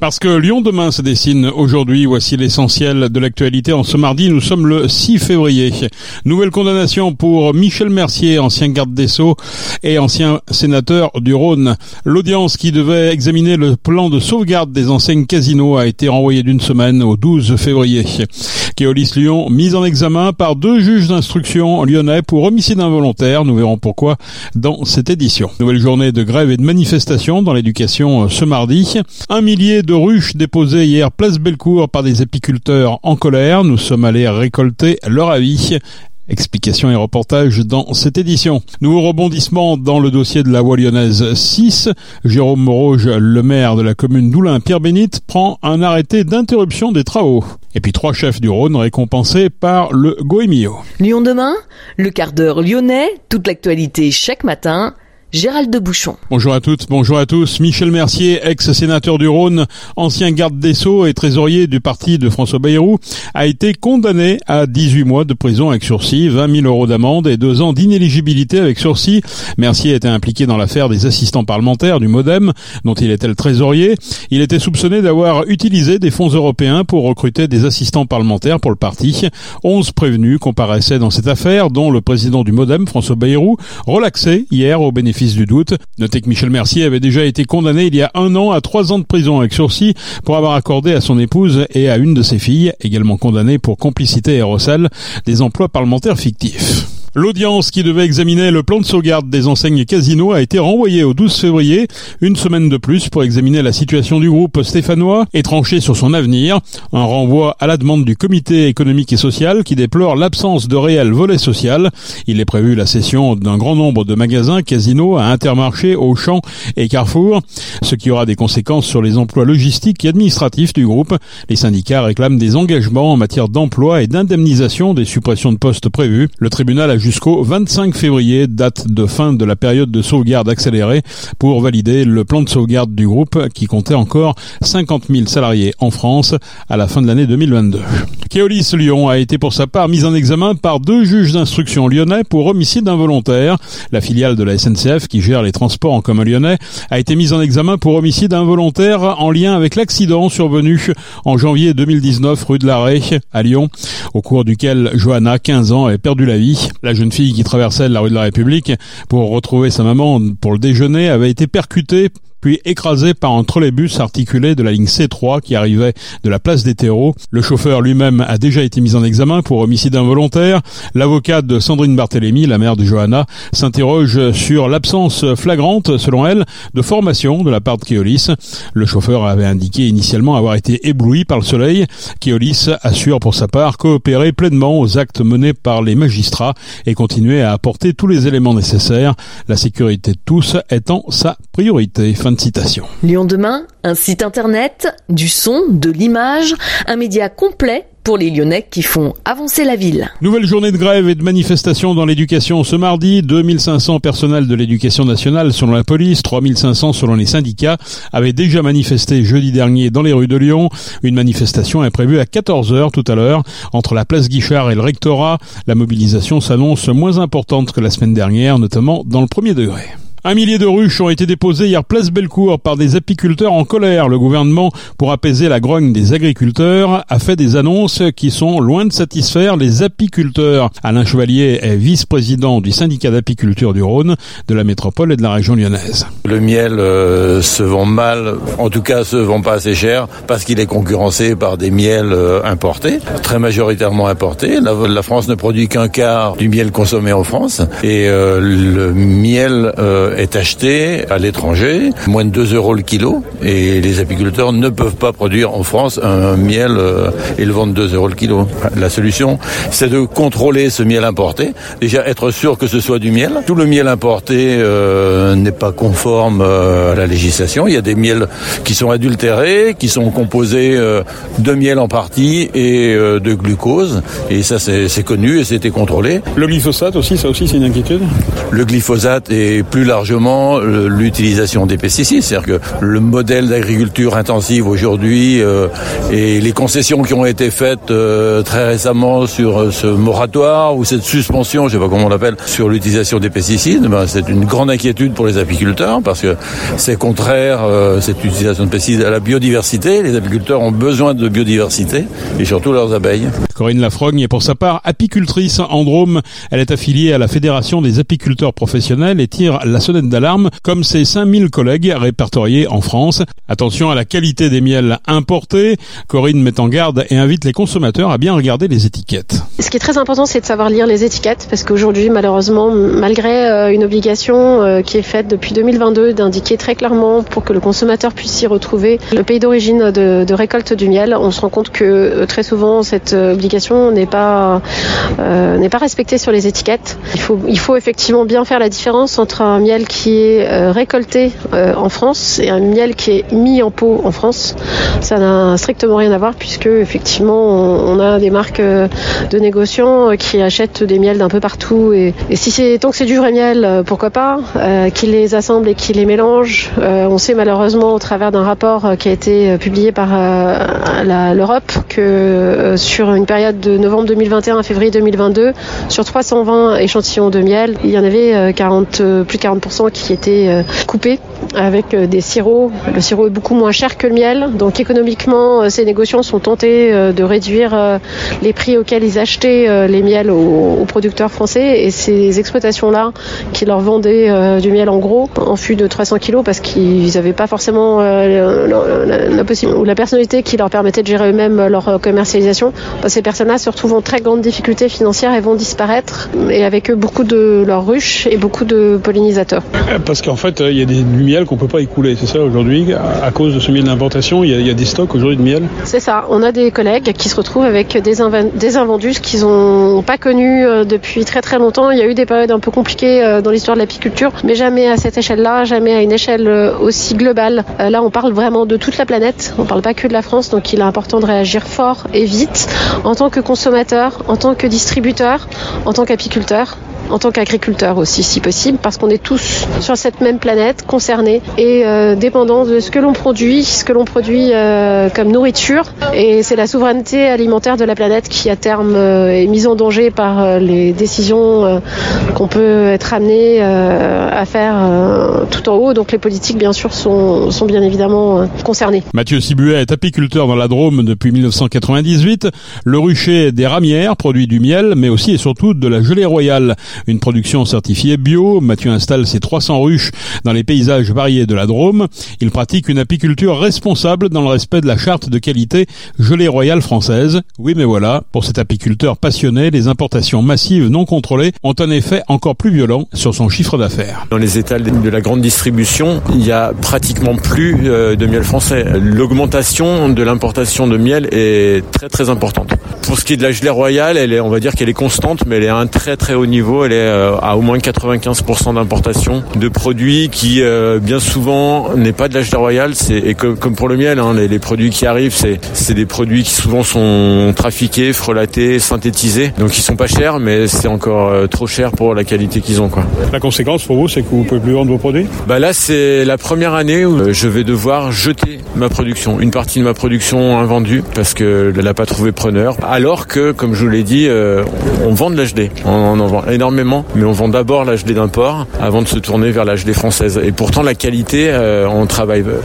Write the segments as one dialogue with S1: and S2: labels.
S1: Parce que Lyon demain se dessine aujourd'hui, voici l'essentiel de l'actualité. En ce mardi, nous sommes le 6 février. Nouvelle condamnation pour Michel Mercier, ancien garde des Sceaux et ancien sénateur du Rhône. L'audience qui devait examiner le plan de sauvegarde des enseignes Casino a été renvoyée d'une semaine au 12 février. Keolis Lyon, mise en examen par deux juges d'instruction lyonnais pour homicide involontaire. Nous verrons pourquoi dans cette édition. Nouvelle journée de grève et de manifestation dans l'éducation ce mardi. Un millier ruches déposées hier place Bellecour par des apiculteurs en colère. Nous sommes allés récolter leur avis. Explications et reportages dans cette édition. Nouveau rebondissement dans le dossier de la voie lyonnaise 6. Jérôme Moroge, le maire de la commune d'Oulin, Pierre Bénite, prend un arrêté d'interruption des travaux. Et puis trois chefs du Rhône récompensés par le Goemio.
S2: Lyon demain, le quart d'heure lyonnais, toute l'actualité chaque matin. Gérald de Bouchon.
S1: Bonjour à toutes, bonjour à tous. Michel Mercier, ex-sénateur du Rhône, ancien garde des Sceaux et trésorier du parti de François Bayrou, a été condamné à 18 mois de prison avec sursis, 20 000 euros d'amende et deux ans d'inéligibilité avec sursis. Mercier était impliqué dans l'affaire des assistants parlementaires du Modem, dont il était le trésorier. Il était soupçonné d'avoir utilisé des fonds européens pour recruter des assistants parlementaires pour le parti. 11 prévenus comparaissaient dans cette affaire, dont le président du Modem, François Bayrou, relaxé hier au bénéfice Notez que Michel Mercier avait déjà été condamné il y a un an à trois ans de prison avec sursis pour avoir accordé à son épouse et à une de ses filles, également condamnées pour complicité et recel, des emplois parlementaires fictifs. L'audience qui devait examiner le plan de sauvegarde des enseignes Casino a été renvoyée au 12 février, une semaine de plus pour examiner la situation du groupe stéphanois et trancher sur son avenir. Un renvoi à la demande du comité économique et social qui déplore l'absence de réel volet social. Il est prévu la cession d'un grand nombre de magasins Casino à Intermarché, Auchan et Carrefour, ce qui aura des conséquences sur les emplois logistiques et administratifs du groupe. Les syndicats réclament des engagements en matière d'emploi et d'indemnisation des suppressions de postes prévues. Le tribunal a jusqu'au 25 février, date de fin de la période de sauvegarde accélérée, pour valider le plan de sauvegarde du groupe qui comptait encore 50 000 salariés en France à la fin de l'année 2022. Keolis Lyon a été pour sa part mise en examen par deux juges d'instruction lyonnais pour homicide involontaire. La filiale de la SNCF qui gère les transports en commun lyonnais a été mise en examen pour homicide involontaire en lien avec l'accident survenu en janvier 2019 rue de l'Arrêt à Lyon, au cours duquel Johanna, 15 ans, a perdu la vie. La jeune fille qui traversait la rue de la République pour retrouver sa maman pour le déjeuner avait été percutée puis écrasé par un trolleybus articulé de la ligne C3 qui arrivait de la place des terreaux. Le chauffeur lui-même a déjà été mis en examen pour homicide involontaire. L'avocate de Sandrine Barthélémy, la mère de Johanna, s'interroge sur l'absence flagrante, selon elle, de formation de la part de Keolis. Le chauffeur avait indiqué initialement avoir été ébloui par le soleil. Keolis assure pour sa part coopérer pleinement aux actes menés par les magistrats et continuer à apporter tous les éléments nécessaires, la sécurité de tous étant sa priorité. De citation.
S2: Lyon demain, un site internet, du son, de l'image, un média complet pour les Lyonnais qui font avancer la ville.
S1: Nouvelle journée de grève et de manifestation dans l'éducation ce mardi. 2500 personnels de l'éducation nationale selon la police, 3500 selon les syndicats avaient déjà manifesté jeudi dernier dans les rues de Lyon. Une manifestation est prévue à 14h tout à l'heure entre la place Guichard et le rectorat. La mobilisation s'annonce moins importante que la semaine dernière, notamment dans le premier degré. Un millier de ruches ont été déposées hier place Bellecour par des apiculteurs en colère. Le gouvernement, pour apaiser la grogne des agriculteurs, a fait des annonces qui sont loin de satisfaire les apiculteurs. Alain Chevalier est vice-président du syndicat d'apiculture du Rhône, de la métropole et de la région lyonnaise.
S3: Le miel euh, se vend mal, en tout cas se vend pas assez cher, parce qu'il est concurrencé par des miels euh, importés, très majoritairement importés. La, France ne produit qu'un quart du miel consommé en France, et euh, le miel est acheté à l'étranger, moins de 2 euros le kilo, et les apiculteurs ne peuvent pas produire en France un miel et le vendre 2 euros le kilo. La solution, c'est de contrôler ce miel importé, déjà être sûr que ce soit du miel. Tout le miel importé euh, n'est pas conforme euh, à la législation. Il y a des miels qui sont adultérés, qui sont composés euh, de miel en partie et euh, de glucose, et ça c'est connu et c'était contrôlé.
S1: Le glyphosate aussi, ça aussi c'est une inquiétude?
S3: Le glyphosate est plus large largement l'utilisation des pesticides. C'est-à-dire que le modèle d'agriculture intensive aujourd'hui euh, et les concessions qui ont été faites euh, très récemment sur euh, ce moratoire ou cette suspension, je ne sais pas comment on l'appelle, sur l'utilisation des pesticides, ben, c'est une grande inquiétude pour les apiculteurs parce que c'est contraire cette utilisation de pesticides à la biodiversité. Les apiculteurs ont besoin de biodiversité et surtout leurs abeilles.
S1: Corinne Lafrogne est pour sa part apicultrice en Drôme. Elle est affiliée à la Fédération des apiculteurs professionnels et tire la sonnette d'alarme comme ses 5000 collègues répertoriés en France. Attention à la qualité des miels importés. Corinne met en garde et invite les consommateurs à bien regarder les étiquettes.
S4: Ce qui est très important, c'est de savoir lire les étiquettes parce qu'aujourd'hui, malheureusement, malgré euh, une obligation euh, qui est faite depuis 2022 d'indiquer très clairement pour que le consommateur puisse y retrouver le pays d'origine de, de récolte du miel, on se rend compte que euh, très souvent cette obligation n'est pas euh, n'est pas respectée sur les étiquettes. Il faut il faut effectivement bien faire la différence entre un miel qui est euh, récolté euh, en France et un miel qui est mis en pot en France. Ça n'a strictement rien à voir puisque effectivement on, a des marques de négociants qui achètent des miels d'un peu partout et, si c'est tant que c'est du vrai miel, pourquoi pas, qui les assemble et qui les mélange. on sait malheureusement au travers d'un rapport qui a été publié par l'Europe que sur une période de novembre 2021 à février 2022, sur 320 échantillons de miel, il y en avait 40, euh, euh, plus de 40% qui étaient euh, coupés avec des sirops. Le sirop est beaucoup moins cher que le miel, donc économiquement, ces négociants sont tentés de réduire les prix auxquels ils achetaient les miels aux, producteurs français et ces exploitations-là qui leur vendaient du miel en gros en fût de 300 kg parce qu'ils n'avaient pas forcément la, possibilité ou la personnalité qui leur permettait de gérer eux-mêmes leur commercialisation. Ces personnes-là se retrouvent en très grande difficulté financière et vont disparaître, et avec eux beaucoup de leurs ruches et beaucoup de pollinisateurs.
S5: Euh, parce qu'en fait, il y a des, miel qu'on peut pas écouler, c'est ça aujourd'hui, à cause de ce miel d'importation, il, y, a des stocks aujourd'hui de miel?
S4: C'est ça, on a des collègues qui se retrouvent avec des, des invendus qu'ils n'ont pas connus euh, depuis très très longtemps. Il y a eu des périodes un peu compliquées euh, dans l'histoire de l'apiculture, mais jamais à cette échelle-là, jamais à une échelle aussi globale. Là, on parle vraiment de toute la planète, on ne parle pas que de la France, donc il est important de réagir fort et vite en tant que consommateur, en tant que distributeur, en tant qu'apiculteur en tant qu'agriculteur aussi si possible parce qu'on est tous sur cette même planète concernés et euh, dépendants de ce que l'on produit, ce que l'on produit euh, comme nourriture et c'est la souveraineté alimentaire de la planète qui à terme euh, est mise en danger par euh, les décisions euh, qu'on peut être amené à faire tout en haut donc les politiques bien sûr sont, sont bien évidemment concernées.
S1: Mathieu Sibuet est apiculteur dans la Drôme depuis 1998. Le rucher des ramières produit du miel mais aussi et surtout de la gelée royale. Une production certifiée bio. Mathieu installe ses 300 ruches dans les paysages variés de la Drôme. Il pratique une apiculture responsable dans le respect de la charte de qualité gelée royale française. Oui, mais voilà, pour cet apiculteur passionné, les importations massives non contrôlées ont un effet encore plus violent sur son chiffre d'affaires.
S6: Dans les étals de la grande distribution, il y a pratiquement plus euh, de miel français. L'augmentation de l'importation de miel est très très importante. Pour ce qui est de la gelée royale, elle est, on va dire qu'elle est constante, mais elle est à un très très haut niveau elle est euh, à au moins 95% d'importation de produits qui euh, bien souvent n'est pas de l'âge royal. Et comme, comme, pour le miel, hein, les, les, produits qui arrivent, c'est des produits qui souvent sont trafiqués, frelatés, synthétisés. Donc ils sont pas chers, mais c'est encore euh, trop cher pour la qualité qu'ils ont. Quoi.
S5: La conséquence pour vous, c'est que vous pouvez plus vendre vos produits?
S6: Bah là, c'est la première année où je vais devoir jeter ma production, une partie de ma production invendue parce que elle n'a pas trouvé preneur. Alors que, comme je vous l'ai dit, on vend de l'HD, on en vend énormément mais on vend d'abord la gelée d'import avant de se tourner vers la gelée française. Et pourtant la qualité, euh, on travaille, euh,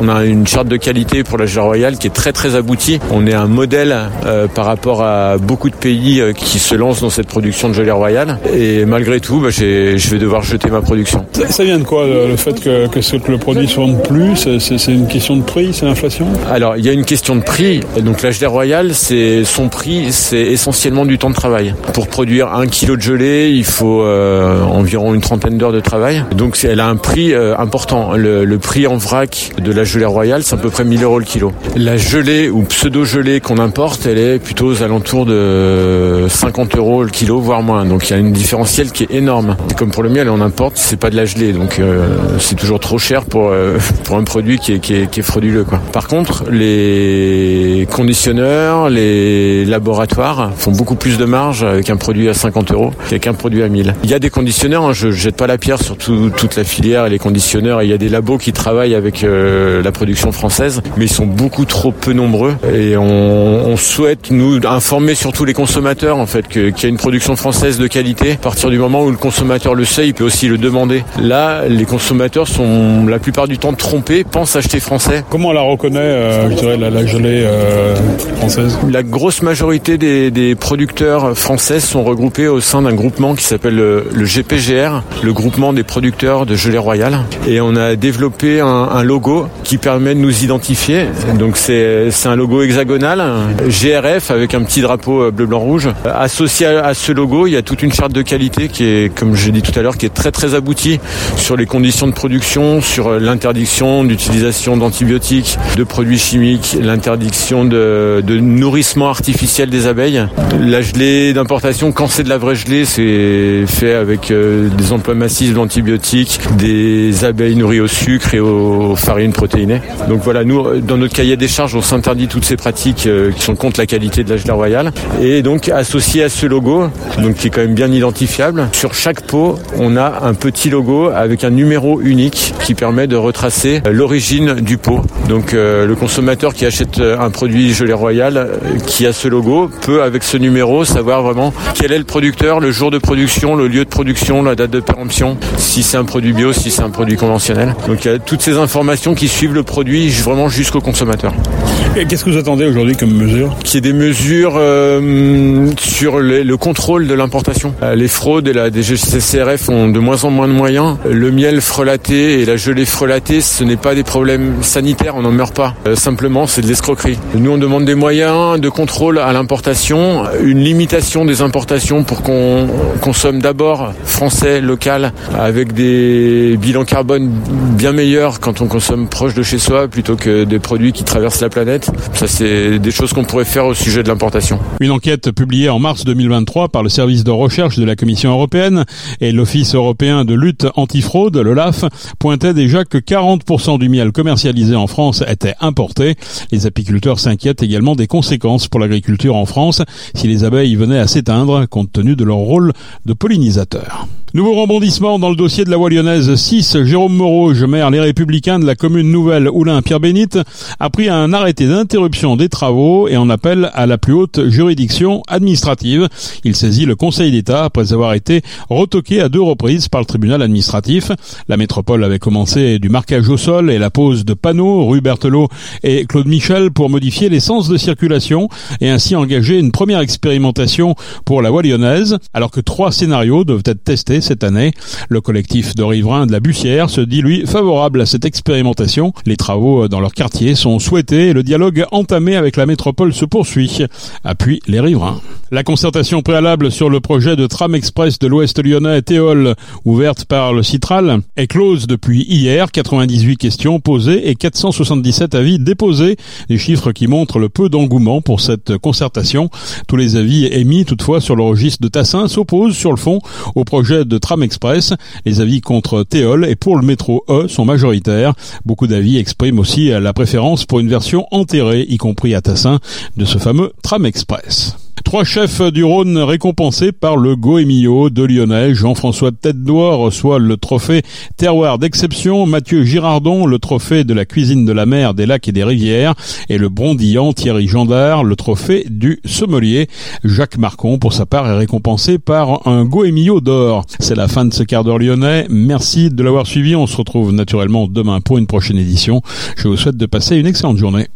S6: on a une charte de qualité pour la gelée royale qui est très très aboutie. On est un modèle euh, par rapport à beaucoup de pays qui se lancent dans cette production de gelée royale. Et malgré tout, bah, je vais devoir jeter ma production.
S5: Ça, vient de quoi le fait que, que, le produit se vende plus? C'est une question de prix, c'est l'inflation?
S6: Alors il y a une question de prix. Donc la gelée royale, c'est son prix, c'est essentiellement du temps de travail. Pour produire un kilo de gelée, il faut euh, environ une trentaine d'heures de travail. Donc elle a un prix euh, important. Le, prix en vrac de la gelée royale, c'est à peu près 1000 euros le kilo. La gelée ou pseudo-gelée qu'on importe, elle est plutôt aux alentours de 50 euros le kilo, voire moins. Donc il y a une différentielle qui est énorme. Comme pour le miel, on importe, c'est pas de la gelée, donc euh, c'est toujours trop cher pour pour un produit qui est, qui est, qui est frauduleux. Quoi. Par contre, les conditionneurs, les laboratoires font beaucoup plus de marge avec un produit à 50 euros qu'avec un produit à 1000. Il y a des conditionneurs, hein, je jette pas la pierre sur toute la filière et les conditionneurs. il y a des labos qui travaillent avec euh, la production française, mais ils sont beaucoup trop peu nombreux. Et on, souhaite nous informer surtout les consommateurs en fait qu'il y a une production française de qualité. À partir du moment où le consommateur le sait, il peut aussi le demander. Là, les consommateurs sont la plupart du temps trompés, pensent acheter français.
S5: Comment on la reconnaît, euh, je dirais, la, gelée euh, française?
S6: La grosse majorité des, des producteurs français sont regroupés au sein d'un groupement qui s'appelle le, GPGR, le groupement des producteurs de gelée royale. Et on a développé un, un logo qui permet de nous identifier. Donc c'est un logo hexagonal, GRF avec un petit drapeau euh, bleu blanc rouge. Associé à, ce logo, il y a toute une charte de qualité qui est, comme j'ai dit tout à l'heure, qui est très très aboutie sur les conditions de production, sur euh, l'interdiction d'utilisation d'antibiotiques, de produits chimiques, l'interdiction de, nourrissement artificiel des abeilles. La gelée d'importation, quand c'est de la vraie gelée, c'est fait avec euh, des emplois massifs d'antibiotiques, des abeilles nourries au sucre et aux farines protéinées. Donc voilà, nous, dans notre cahier des charges, on s'interdit toutes ces pratiques euh, qui sont contre la qualité de la gelée royale. Et donc, associé à ce logo, donc qui est quand même bien identifiable, sur chaque pot, on a un petit logo avec un numéro unique qui permet de retracer euh, l'origine du pot. Donc, le consommateur qui achète un produit gelée royale qui a ce logo peut, avec ce numéro, savoir vraiment quel est le producteur, le jour de production, le lieu de production, la date de péremption, si c'est un produit bio, si c'est un produit conventionnel. Donc il y a toutes ces informations qui suivent le produit vraiment jusqu'au consommateur.
S5: Qu'est-ce que vous attendez aujourd'hui comme mesure?
S6: Qu'il y ait des mesures euh, sur le contrôle de l'importation. Euh, les fraudes et la DGCCRF ont de moins en moins de moyens. Le miel frelaté et la gelée frelatée, ce n'est pas des problèmes sanitaires, on n'en meurt pas. Euh, simplement, c'est de l'escroquerie. Nous, on demande des moyens de contrôle à l'importation, une limitation des importations pour qu'on consomme d'abord français, local, avec des bilans carbone bien meilleurs quand on consomme proche de chez soi plutôt que des produits qui traversent la planète. Ça, c'est des choses qu'on pourrait faire au sujet de l'importation.
S1: Une enquête publiée en mars 2023 par le service de recherche de la Commission européenne et l'Office européen de lutte antifraude, l'OLAF, pointait déjà que 40% du miel commercialisé en France était importé. Les apiculteurs s'inquiètent également des conséquences pour l'agriculture en France si les abeilles venaient à s'éteindre compte tenu de leur rôle de pollinisateurs. Nouveau rebondissement dans le dossier de la voie lyonnaise 6. Jérôme Moreau, maire Les Républicains de la commune nouvelle Oulin-Pierre-Bénite, a pris un arrêté d'interruption des travaux et en appelle à la plus haute juridiction administrative. Il saisit le Conseil d'État après avoir été retoqué à deux reprises par le tribunal administratif. La métropole avait commencé du marquage au sol et la pose de panneaux rue Berthelot et Claude Michel pour modifier les sens de circulation et ainsi engager une première expérimentation pour la voie lyonnaise, alors que trois scénarios doivent être testés cette année. Le collectif de riverains de la Bussière se dit lui favorable à cette expérimentation. Les travaux dans leur quartier sont souhaités et le dialogue entamé avec la métropole se poursuit. Appuie les riverains. La concertation préalable sur le projet de tram express de l'Ouest lyonnais Théol, ouverte par le Citral, est close depuis hier. 98 questions posées et 477 avis déposés. Des chiffres qui montrent le peu d'engouement pour cette concertation. Tous les avis émis toutefois sur le registre de Tassin s'opposent sur le fond au projet de tram express. Les avis contre Théol et pour le métro E sont majoritaires. Beaucoup d'avis expriment aussi la préférence pour une version enterrée, y compris à Tassin, de ce fameux tram express. Trois chefs du Rhône récompensés par le Goemio de Lyonnais. Jean-François Tête d'Oie reçoit le trophée Terroir d'exception. Mathieu Girardon, le trophée de la cuisine de la mer, des lacs et des rivières. Et le brondillant Thierry Gendard, le trophée du sommelier. Jacques Marcon, pour sa part, est récompensé par un Goemio d'or. C'est la fin de ce quart d'heure lyonnais. Merci de l'avoir suivi. On se retrouve naturellement demain pour une prochaine édition. Je vous souhaite de passer une excellente journée.